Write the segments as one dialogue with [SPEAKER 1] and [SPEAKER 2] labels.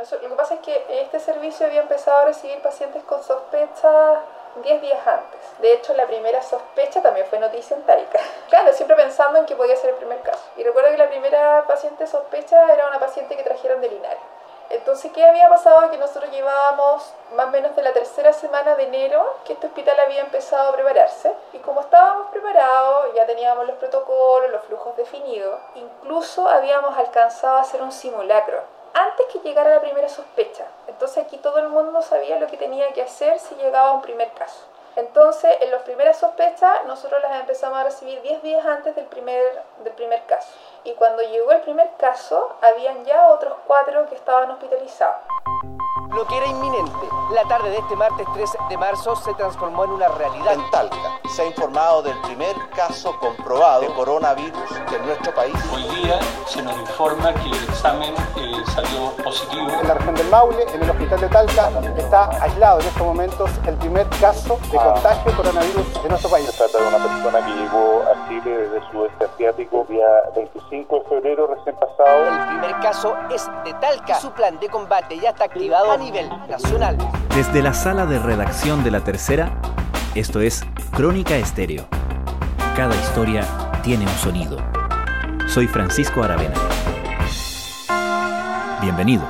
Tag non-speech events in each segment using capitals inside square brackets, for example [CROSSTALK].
[SPEAKER 1] Lo que pasa es que este servicio había empezado a recibir pacientes con sospecha 10 días antes. De hecho, la primera sospecha también fue noticia en Talca. [LAUGHS] Claro, siempre pensando en que podía ser el primer caso. Y recuerdo que la primera paciente sospecha era una paciente que trajeron de Linares. Entonces, ¿qué había pasado? Que nosotros llevábamos más o menos de la tercera semana de enero que este hospital había empezado a prepararse. Y como estábamos preparados, ya teníamos los protocolos, los flujos definidos, incluso habíamos alcanzado a hacer un simulacro que llegara la primera sospecha. Entonces aquí todo el mundo sabía lo que tenía que hacer si llegaba un primer caso. Entonces, en las primeras sospechas, nosotros las empezamos a recibir 10 días antes del primer, del primer caso. Y cuando llegó el primer caso, habían ya otros cuatro que estaban hospitalizados.
[SPEAKER 2] Lo que era inminente, la tarde de este martes 3 de marzo se transformó en una realidad.
[SPEAKER 3] En Talca se ha informado del primer caso comprobado de coronavirus en nuestro país.
[SPEAKER 4] Hoy día se nos informa que el examen eh, salió positivo.
[SPEAKER 5] En la región del Maule, en el hospital de Talca, está aislado en estos momentos el primer caso de ah. contagio de coronavirus de nuestro país.
[SPEAKER 6] Se trata de una persona que llegó a Chile desde el sudeste asiático día 25 de febrero recién pasado.
[SPEAKER 2] El primer caso es de Talca. Su plan de combate ya está activado nivel nacional.
[SPEAKER 7] Desde la sala de redacción de La Tercera, esto es Crónica Estéreo. Cada historia tiene un sonido. Soy Francisco Aravena. Bienvenidos.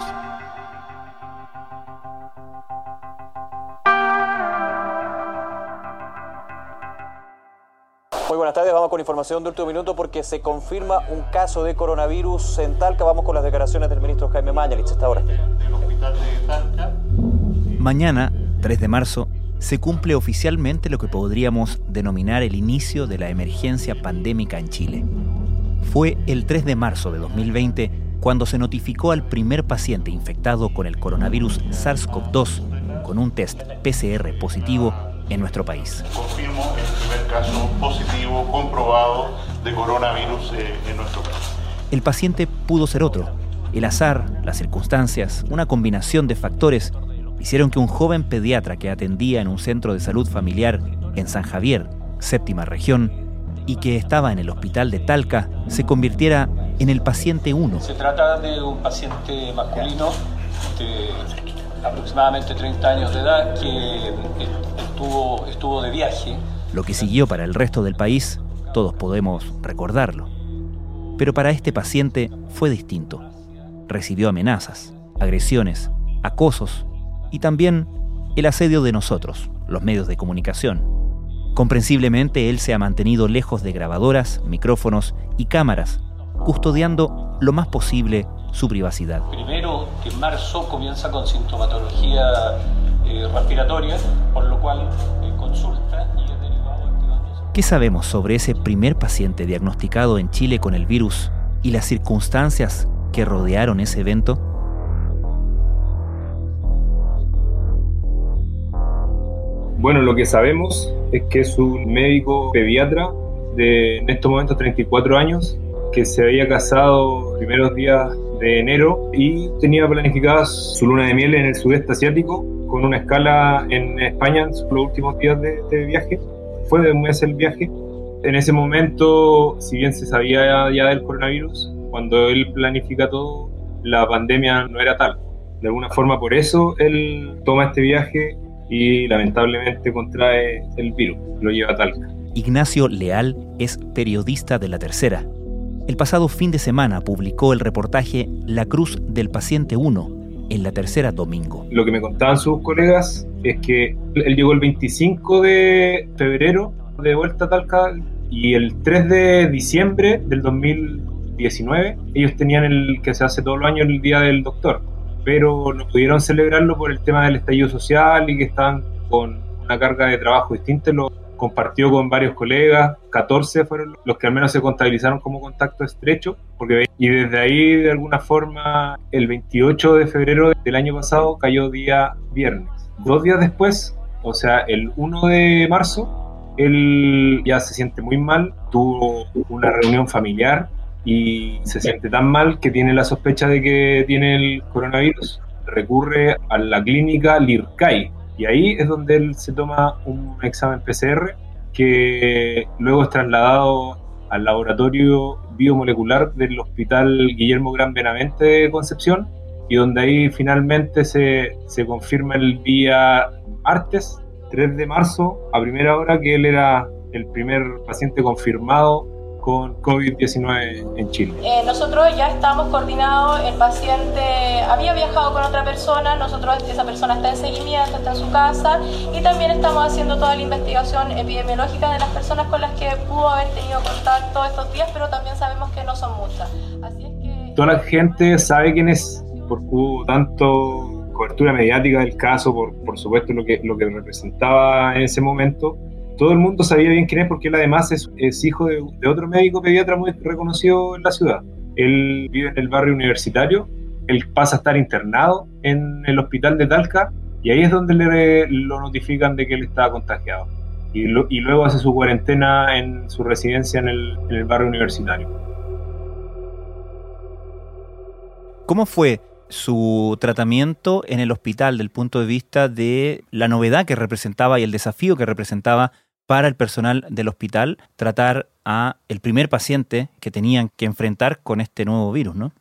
[SPEAKER 8] Muy buenas tardes, vamos con información de último minuto porque se confirma un caso de coronavirus en Talca. Vamos con las declaraciones del ministro Jaime Mañalich esta hora.
[SPEAKER 7] Mañana, 3 de marzo, se cumple oficialmente lo que podríamos denominar el inicio de la emergencia pandémica en Chile. Fue el 3 de marzo de 2020 cuando se notificó al primer paciente infectado con el coronavirus SARS-CoV-2 con un test PCR positivo en nuestro país.
[SPEAKER 6] Confirmo el primer caso positivo comprobado de coronavirus eh, en nuestro país.
[SPEAKER 7] El paciente pudo ser otro. El azar, las circunstancias, una combinación de factores hicieron que un joven pediatra que atendía en un centro de salud familiar en San Javier, séptima región, y que estaba en el hospital de Talca, se convirtiera en el paciente 1.
[SPEAKER 4] Se trata de un paciente masculino de aproximadamente 30 años de edad que estuvo, estuvo de viaje.
[SPEAKER 7] Lo que siguió para el resto del país, todos podemos recordarlo. Pero para este paciente fue distinto. Recibió amenazas, agresiones, acosos y también el asedio de nosotros, los medios de comunicación. Comprensiblemente él se ha mantenido lejos de grabadoras, micrófonos y cámaras, custodiando lo más posible su privacidad.
[SPEAKER 4] Primero, que en marzo comienza con sintomatología eh, respiratoria, por lo cual eh, consulta y es derivado activando...
[SPEAKER 7] ¿Qué sabemos sobre ese primer paciente diagnosticado en Chile con el virus y las circunstancias que rodearon ese evento?
[SPEAKER 9] Bueno, lo que sabemos es que es un médico pediatra de en estos momentos 34 años que se había casado primeros días de enero y tenía planificada su luna de miel en el sudeste asiático con una escala en España en los últimos días de, viaje. Fue de un mes el viaje. En ese momento, si bien se sabía ya del coronavirus, cuando él planifica todo, la pandemia no era tal. De alguna forma por eso él toma este viaje y lamentablemente contrae el virus, lo lleva a Talca.
[SPEAKER 7] Ignacio Leal es periodista de La Tercera el pasado fin de semana publicó el reportaje La Cruz del Paciente 1 en la tercera domingo.
[SPEAKER 9] Lo que me contaban sus colegas es que él llegó el 25 de febrero de vuelta a Talca y el 3 de diciembre del 2019 ellos tenían el que se hace todos los años el Día del Doctor, pero no pudieron celebrarlo por el tema del estallido social y que estaban con una carga de trabajo distinta los compartió con varios colegas, 14 fueron los que al menos se contabilizaron como contacto estrecho, porque, y desde ahí de alguna forma el 28 de febrero del año pasado cayó día viernes. Dos días después, o sea, el 1 de marzo, él ya se siente muy mal, tuvo una reunión familiar y se siente tan mal que tiene la sospecha de que tiene el coronavirus. Recurre a la clínica Lircay, y ahí es donde él se toma un examen PCR que luego es trasladado al laboratorio biomolecular del Hospital Guillermo Gran Benavente de Concepción y donde ahí finalmente se, se confirma el día martes 3 de marzo a primera hora que él era el primer paciente confirmado con COVID-19 en Chile.
[SPEAKER 10] Eh, nosotros ya estamos coordinados, el paciente había viajado con otra persona, nosotros esa persona está en seguimiento, está en su casa y también estamos haciendo toda la investigación epidemiológica de las personas con las que pudo haber tenido contacto estos días, pero también sabemos que no son muchas. Así es que...
[SPEAKER 9] Toda la gente sabe quién es, porque hubo tanto cobertura mediática del caso, por, por supuesto lo que, lo que representaba en ese momento, todo el mundo sabía bien quién es porque él además es, hijo de, otro médico pediatra muy reconocido en la ciudad. Él vive en el barrio universitario, él pasa a estar internado en el hospital de Talca y ahí es donde le, lo notifican de que él estaba contagiado. Y luego hace su cuarentena en su residencia en el, en el barrio universitario.
[SPEAKER 7] ¿Cómo fue su tratamiento en el hospital del punto de vista de la novedad que representaba y el desafío que representaba para el personal del hospital tratar a el primer paciente que tenían que enfrentar con este nuevo virus, ¿no?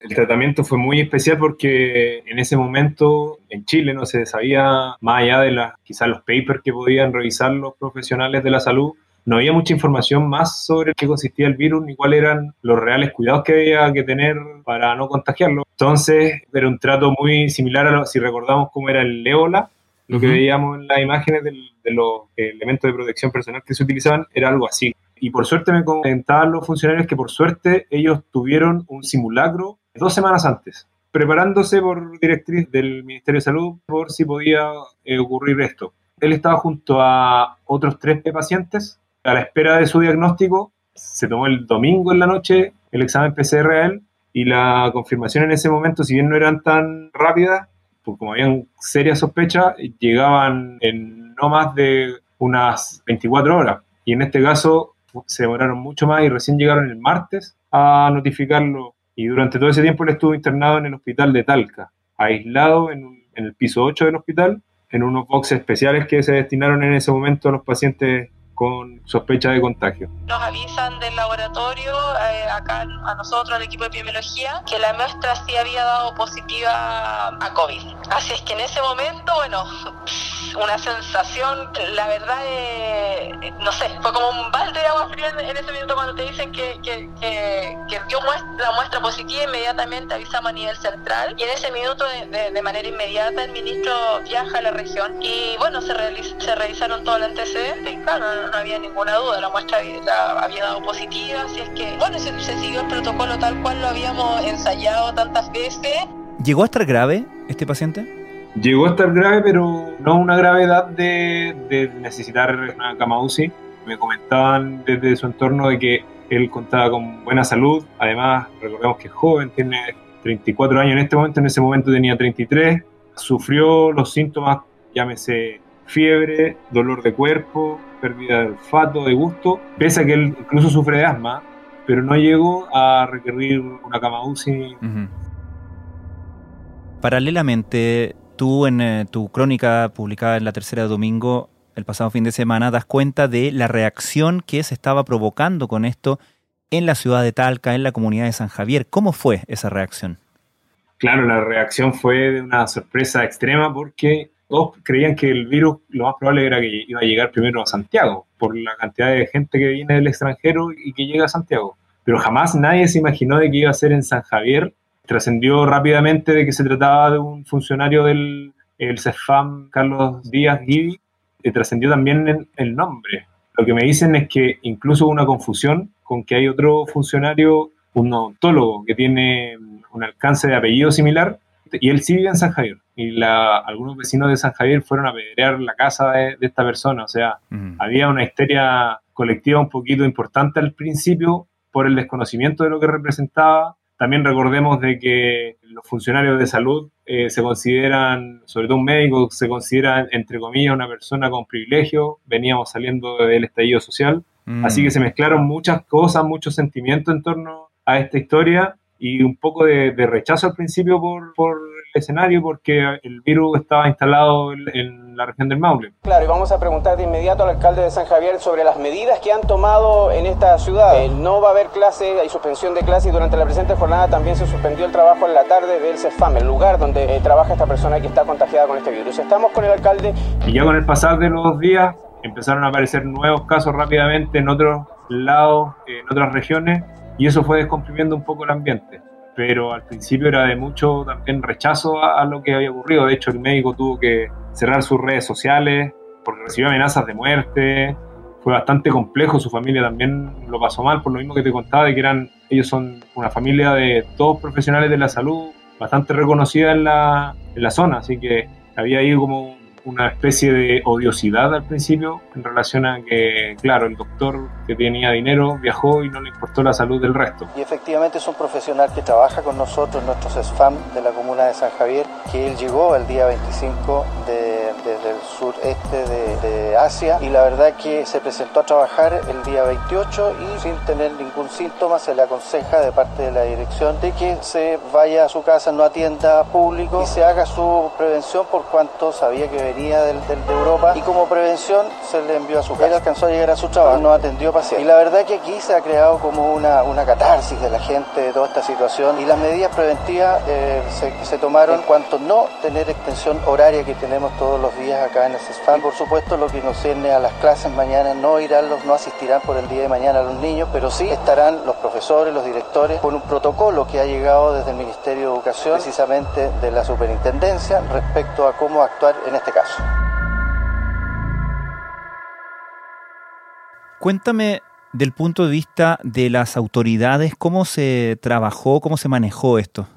[SPEAKER 9] El tratamiento fue muy especial porque en ese momento en Chile no se sabía, más allá de las, quizás los papers que podían revisar los profesionales de la salud, no había mucha información más sobre qué consistía el virus ni cuáles eran los reales cuidados que había que tener para no contagiarlo. Entonces era un trato muy similar a lo, si recordamos cómo era el ébola, lo que veíamos en las imágenes del, de los elementos de protección personal que se utilizaban era algo así. Y por suerte me comentaban los funcionarios que por suerte ellos tuvieron un simulacro dos semanas antes, preparándose por directriz del Ministerio de Salud por si podía eh, ocurrir esto. Él estaba junto a otros tres pacientes a la espera de su diagnóstico. Se tomó el domingo en la noche el examen PCR a él y la confirmación en ese momento, si bien no eran tan rápidas, pues como habían serias sospechas, llegaban en no más de unas 24 horas. Y en este caso se demoraron mucho más y recién llegaron el martes a notificarlo. Y durante todo ese tiempo él estuvo internado en el hospital de Talca, aislado en, en el piso 8 del hospital, en unos boxes especiales que se destinaron en ese momento a los pacientes con sospecha de contagio.
[SPEAKER 10] Nos avisan del laboratorio, eh, acá a nosotros, al equipo de epidemiología, que la muestra sí había dado positiva a COVID. Así es que en ese momento, bueno, una sensación, la verdad, eh, no sé, fue como un balde de agua fría en, ese minuto cuando te dicen que, que, que, dio muestra, la muestra positiva, inmediatamente avisamos a nivel central y en ese minuto, de, manera inmediata, el ministro viaja a la región y bueno, se, realiz, se revisaron todo el antecedente y claro, no, no había ninguna duda, la muestra había, la, había dado positiva, así es que bueno, se, se siguió el protocolo tal cual lo habíamos ensayado tantas veces.
[SPEAKER 7] ¿Llegó a estar grave este paciente?
[SPEAKER 9] Llegó a estar grave, pero no una gravedad de, de necesitar una cama UCI. Me comentaban desde su entorno de que él contaba con buena salud. Además, recordemos que es joven, tiene 34 años en este momento, en ese momento tenía 33. Sufrió los síntomas, llámese fiebre, dolor de cuerpo, pérdida de olfato, de gusto, pese a que él incluso sufre de asma, pero no llegó a requerir una cama UCI. Uh -huh.
[SPEAKER 7] Paralelamente, tú en eh, tu crónica publicada en la tercera de domingo el pasado fin de semana das cuenta de la reacción que se estaba provocando con esto en la ciudad de Talca, en la comunidad de San Javier. ¿Cómo fue esa reacción?
[SPEAKER 9] Claro, la reacción fue de una sorpresa extrema porque todos creían que el virus lo más probable era que iba a llegar primero a Santiago, por la cantidad de gente que viene del extranjero y que llega a Santiago. Pero jamás nadie se imaginó de que iba a ser en San Javier. Trascendió rápidamente de que se trataba de un funcionario del el CEFAM, Carlos Díaz Guidi, y trascendió también el, el nombre. Lo que me dicen es que incluso hubo una confusión con que hay otro funcionario, un odontólogo, que tiene un alcance de apellido similar, y él sí vive en San Javier. Y la, algunos vecinos de San Javier fueron a pedrear la casa de, de esta persona. O sea, uh-huh. había una histeria colectiva un poquito importante al principio por el desconocimiento de lo que representaba. También recordemos de que los funcionarios de salud eh, se consideran, sobre todo un médico, se considera, entre comillas, una persona con privilegio. Veníamos saliendo del estallido social. Mm. Así que se mezclaron muchas cosas, muchos sentimientos en torno a esta historia y un poco de, rechazo al principio por, por, el escenario porque el virus estaba instalado en, la región del Maule.
[SPEAKER 2] Claro, y vamos a preguntar de inmediato al alcalde de San Javier sobre las medidas que han tomado en esta ciudad. Eh, no va a haber clase, hay suspensión de clase y durante la presente jornada también se suspendió el trabajo en la tarde del CEFAM, el lugar donde eh, trabaja esta persona que está contagiada con este virus. Estamos con el alcalde.
[SPEAKER 9] Y ya con el pasar de los días empezaron a aparecer nuevos casos rápidamente en otros lados, en otras regiones y eso fue descomprimiendo un poco el ambiente. Pero al principio era de mucho también rechazo a, lo que había ocurrido. De hecho, el médico tuvo que cerrar sus redes sociales porque recibió amenazas de muerte. Fue bastante complejo, su familia también lo pasó mal, por lo mismo que te contaba, de que eran, ellos son una familia de todos profesionales de la salud, bastante reconocida en la, en la zona, así que había ahí como una especie de odiosidad al principio en relación a que, claro, el doctor que tenía dinero viajó y no le importó la salud del resto.
[SPEAKER 11] Y efectivamente es un profesional que trabaja con nosotros, nuestros SFAM de la comuna de San Javier, que él llegó el día 25 de, desde el sureste de, de Asia y la verdad que se presentó a trabajar el día 28 y sin tener ningún síntoma se le aconseja de parte de la dirección de que se vaya a su casa, no atienda público y se haga su prevención por cuanto sabía que venía del, de Europa y como prevención se le envió a su casa. Él alcanzó a llegar a su trabajo, no atendió pacientes. Y la verdad que aquí se ha creado como una, una catarsis de la gente de toda esta situación y las medidas preventivas eh, se, se, tomaron en cuanto no tener extensión horaria que tenemos todos los días acá en el CESFAM. Por supuesto lo que nos cierne a las clases mañana no irán los, no asistirán por el día de mañana los niños, pero sí estarán los profesores, los directores con un protocolo que ha llegado desde el Ministerio de Educación, precisamente de la Superintendencia, respecto a cómo actuar en este caso.
[SPEAKER 7] Cuéntame del punto de vista de las autoridades, ¿cómo se trabajó, cómo se manejó esto?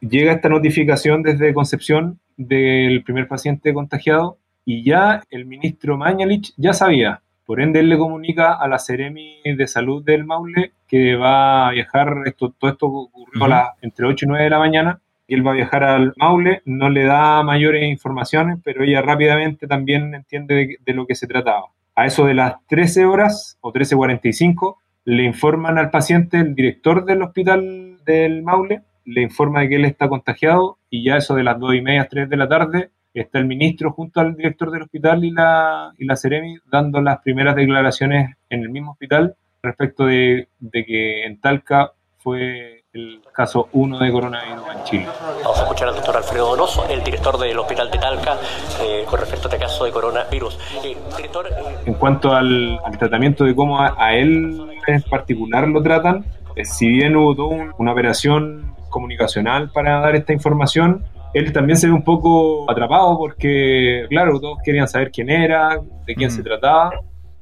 [SPEAKER 9] Llega esta notificación desde Concepción del primer paciente contagiado y ya el ministro Mañalich ya sabía. Por ende, él le comunica a la Ceremi de Salud del Maule que va a viajar, esto, todo esto ocurrió a las, entre 8 y 9 de la mañana, él va a viajar al Maule, no le da mayores informaciones, pero ella rápidamente también entiende de, lo que se trataba. A eso de las 13 horas o 13.45 le informan al paciente, el director del hospital del Maule, le informa de que él está contagiado y ya eso de las 2 y media, 3 de la tarde, está el ministro junto al director del hospital y la, y la Ceremi dando las primeras declaraciones en el mismo hospital respecto de, de que en Talca fue el caso 1 de coronavirus en Chile.
[SPEAKER 12] Vamos a escuchar al doctor Alfredo Donoso, el director del Hospital de Talca, eh, con respecto a este caso de coronavirus. Eh, director,
[SPEAKER 9] eh, En cuanto al, tratamiento de cómo a, él en particular lo tratan, si bien hubo toda una operación comunicacional para dar esta información, él también se ve un poco atrapado porque, claro, todos querían saber quién era, de quién se mm. trataba.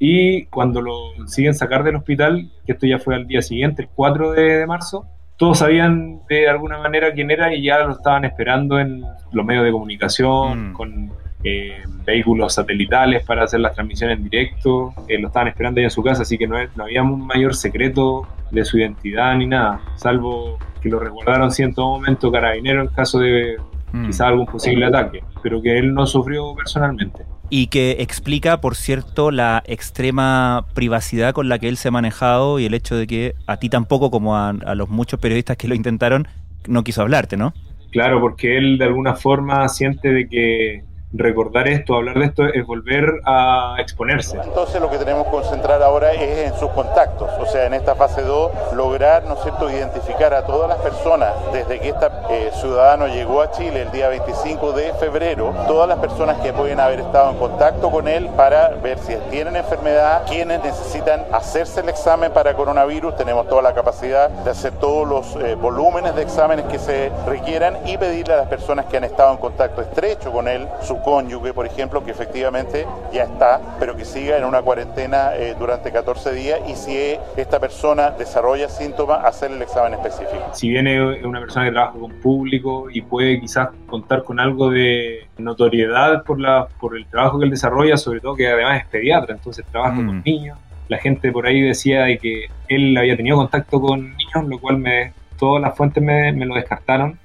[SPEAKER 9] Y cuando lo siguen sacar del hospital, que esto ya fue al día siguiente, el 4 de marzo, todos sabían de alguna manera quién era y ya lo estaban esperando en los medios de comunicación, mm. con eh, vehículos satelitales para hacer las transmisiones en directo, eh, lo estaban esperando ahí en su casa, así que no, no, había un mayor secreto de su identidad ni nada, salvo que lo recordaron sí en todo momento carabinero en caso de mm. quizá algún posible ataque, pero que él no sufrió personalmente
[SPEAKER 7] y que explica, por cierto, la extrema privacidad con la que él se ha manejado y el hecho de que a ti tampoco, como a, los muchos periodistas que lo intentaron, no quiso hablarte, ¿no?
[SPEAKER 9] Claro, porque él de alguna forma siente de que recordar esto, hablar de esto, es volver a exponerse.
[SPEAKER 6] Entonces lo que tenemos que concentrar ahora es en sus contactos, o sea, en esta fase 2, lograr, ¿no es cierto?, identificar a todas las personas desde que este ciudadano llegó a Chile el día 25 de febrero, todas las personas que pueden haber estado en contacto con él para ver si tienen enfermedad, quienes necesitan hacerse el examen para coronavirus, tenemos toda la capacidad de hacer todos los eh, volúmenes de exámenes que se requieran y pedirle a las personas que han estado en contacto estrecho con él su cónyuge, por ejemplo, que efectivamente ya está, pero que siga en una cuarentena eh, durante 14 días y si esta persona desarrolla síntomas, hacer el examen específico.
[SPEAKER 9] Si viene una persona que trabaja con público y puede quizás contar con algo de notoriedad por, la, por el trabajo que él desarrolla, sobre todo que además es pediatra, entonces trabaja con mm. niños. La gente por ahí decía de que él había tenido contacto con niños, lo cual me, todas las fuentes me, lo descartaron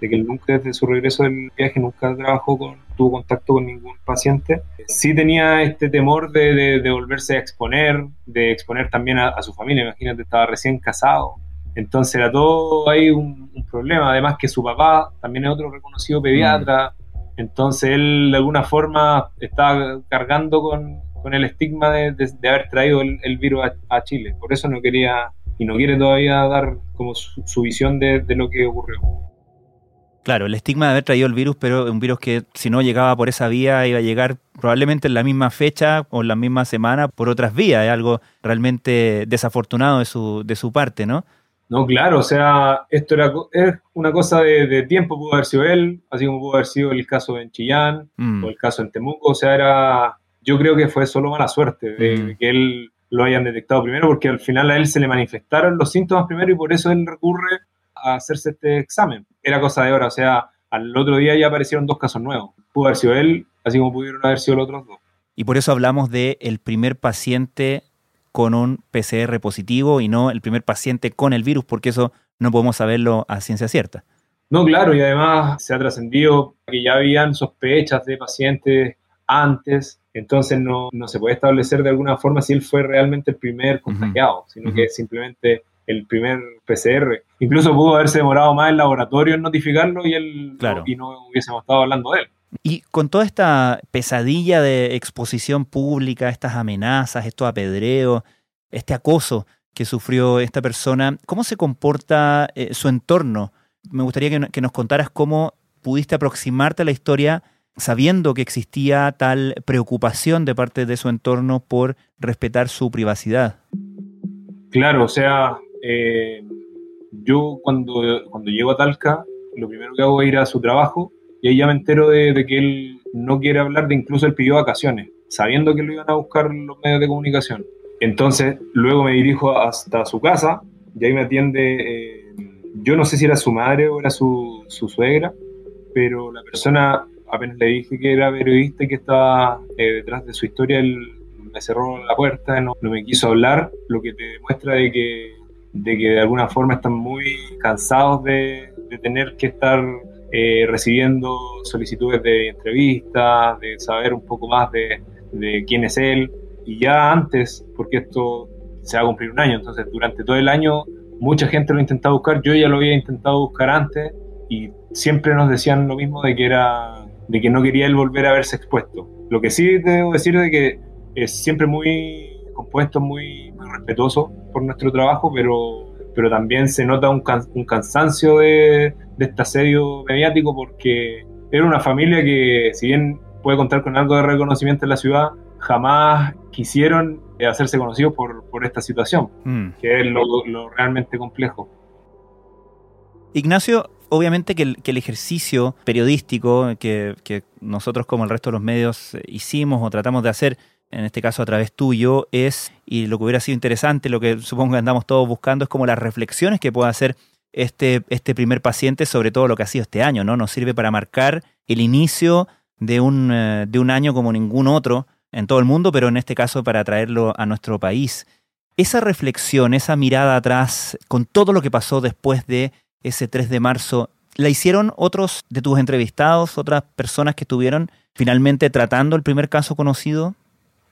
[SPEAKER 9] de que nunca desde su regreso del viaje nunca trabajó con, tuvo contacto con ningún paciente. Sí tenía este temor de, de, volverse a exponer, de exponer también a, su familia. Imagínate, estaba recién casado Entonces era todo ahí un, problema. Además que su papá también es otro reconocido pediatra. Mm. Entonces él de alguna forma estaba cargando con, el estigma de, haber traído el, virus a, Chile. Por eso no quería y no quiere todavía dar como su, visión de, de lo que ocurrió.
[SPEAKER 7] Claro, el estigma de haber traído el virus, pero un virus que si no llegaba por esa vía iba a llegar probablemente en la misma fecha o en la misma semana por otras vías. Es algo realmente desafortunado de su, de su parte, ¿no?
[SPEAKER 9] No, claro, o sea, esto era, es una cosa de, tiempo, pudo haber sido él, así como pudo haber sido el caso en Chillán mm. o el caso en Temuco, o sea, era, yo creo que fue solo mala suerte de, mm. que él lo hayan detectado primero, porque al final a él se le manifestaron los síntomas primero y por eso él recurre a hacerse este examen. Era cosa de hora, o sea, al otro día ya aparecieron dos casos nuevos. Pudo haber sido él, así como pudieron haber sido los otros dos.
[SPEAKER 7] Y por eso hablamos de el primer paciente con un PCR positivo y no el primer paciente con el virus, porque eso no podemos saberlo a ciencia cierta.
[SPEAKER 9] No, claro, y además se ha trascendido que ya habían sospechas de pacientes antes, entonces no, se puede establecer de alguna forma si él fue realmente el primer contagiado, sino que simplemente el primer PCR. Incluso pudo haberse demorado más el laboratorio en notificarlo y, él, y no hubiésemos estado hablando de él.
[SPEAKER 7] Y con toda esta pesadilla de exposición pública, estas amenazas, estos apedreos, este acoso que sufrió esta persona, ¿cómo se comporta eh, su entorno? Me gustaría que, que nos contaras cómo pudiste aproximarte a la historia sabiendo que existía tal preocupación de parte de su entorno por respetar su privacidad.
[SPEAKER 9] Claro, o sea, eh, yo cuando, cuando llego a Talca, lo primero que hago es ir a su trabajo y ahí ya me entero de, que él no quiere hablar de incluso él pidió vacaciones, sabiendo que lo iban a buscar los medios de comunicación. Entonces, luego me dirijo hasta su casa y ahí me atiende, eh, yo no sé si era su madre o era su, su, suegra, pero la persona, apenas le dije que era periodista y que estaba eh, detrás de su historia, él me cerró la puerta, no, no me quiso hablar, lo que te demuestra de que de que de alguna forma están muy cansados de, tener que estar eh, recibiendo solicitudes de entrevistas, de saber un poco más de, quién es él. Y ya antes, porque esto se va a cumplir un año, entonces durante todo el año mucha gente lo ha intentado buscar, yo ya lo había intentado buscar antes y siempre nos decían lo mismo de que era de que no quería él volver a verse expuesto. Lo que sí debo decir de que es siempre muy compuesto, muy, respetuoso por nuestro trabajo, pero, pero también se nota un, un cansancio de, de este asedio mediático porque era una familia que, si bien puede contar con algo de reconocimiento en la ciudad, jamás quisieron hacerse conocidos por, por esta situación, mm. que es lo, lo, realmente complejo.
[SPEAKER 7] Ignacio, obviamente que el, que el ejercicio periodístico que, que, nosotros como el resto de los medios hicimos o tratamos de hacer en este caso a través tuyo, es, y lo que hubiera sido interesante, lo que supongo que andamos todos buscando, es como las reflexiones que pueda hacer este, este primer paciente sobre todo lo que ha sido este año, ¿no? Nos sirve para marcar el inicio de un, eh, de un año como ningún otro en todo el mundo, pero en este caso para traerlo a nuestro país. Esa reflexión, esa mirada atrás, con todo lo que pasó después de ese 3 de marzo, ¿la hicieron otros de tus entrevistados, otras personas que estuvieron finalmente tratando el primer caso conocido?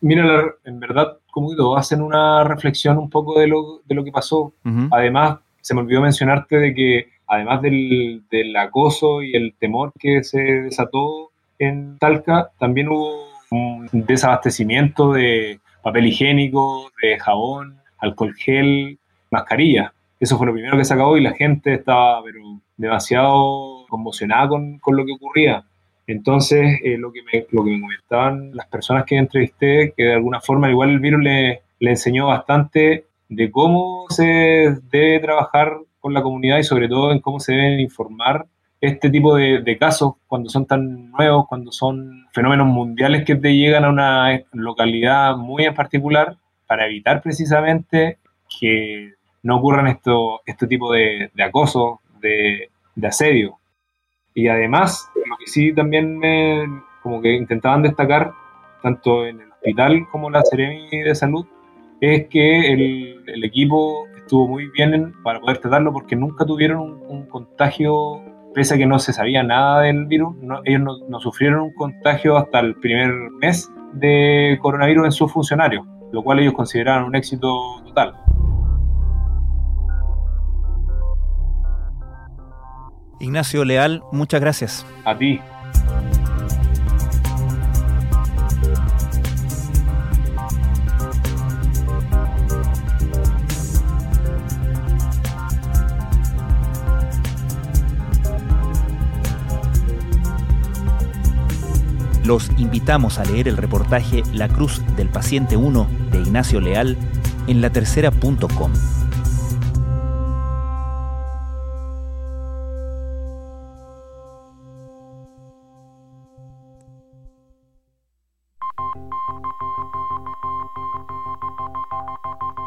[SPEAKER 9] Mira, en verdad, como digo, hacen una reflexión un poco de lo, de lo que pasó. Además, se me olvidó mencionarte de que, además del, del, acoso y el temor que se desató en Talca, también hubo un desabastecimiento de papel higiénico, de jabón, alcohol gel, mascarilla. Eso fue lo primero que se acabó y la gente estaba pero, demasiado conmocionada con, con lo que ocurría. Entonces, eh, lo, que me, lo que me comentaban las personas que entrevisté, que de alguna forma igual el virus le, le enseñó bastante de cómo se debe trabajar con la comunidad y sobre todo en cómo se deben informar este tipo de, casos cuando son tan nuevos, cuando son fenómenos mundiales que te llegan a una localidad muy en particular, para evitar precisamente que no ocurran esto, este tipo de, de acoso, de asedio. Y además, lo que sí también me, como que intentaban destacar, tanto en el hospital como la Seremi de Salud, es que el, el equipo estuvo muy bien para poder tratarlo porque nunca tuvieron un, contagio, pese a que no se sabía nada del virus, ellos no, no, sufrieron un contagio hasta el primer mes de coronavirus en sus funcionarios, lo cual ellos consideraron un éxito total.
[SPEAKER 7] Ignacio Leal, muchas gracias.
[SPEAKER 9] A ti.
[SPEAKER 7] Los invitamos a leer el reportaje La Cruz del Paciente 1 de Ignacio Leal en latercera.com.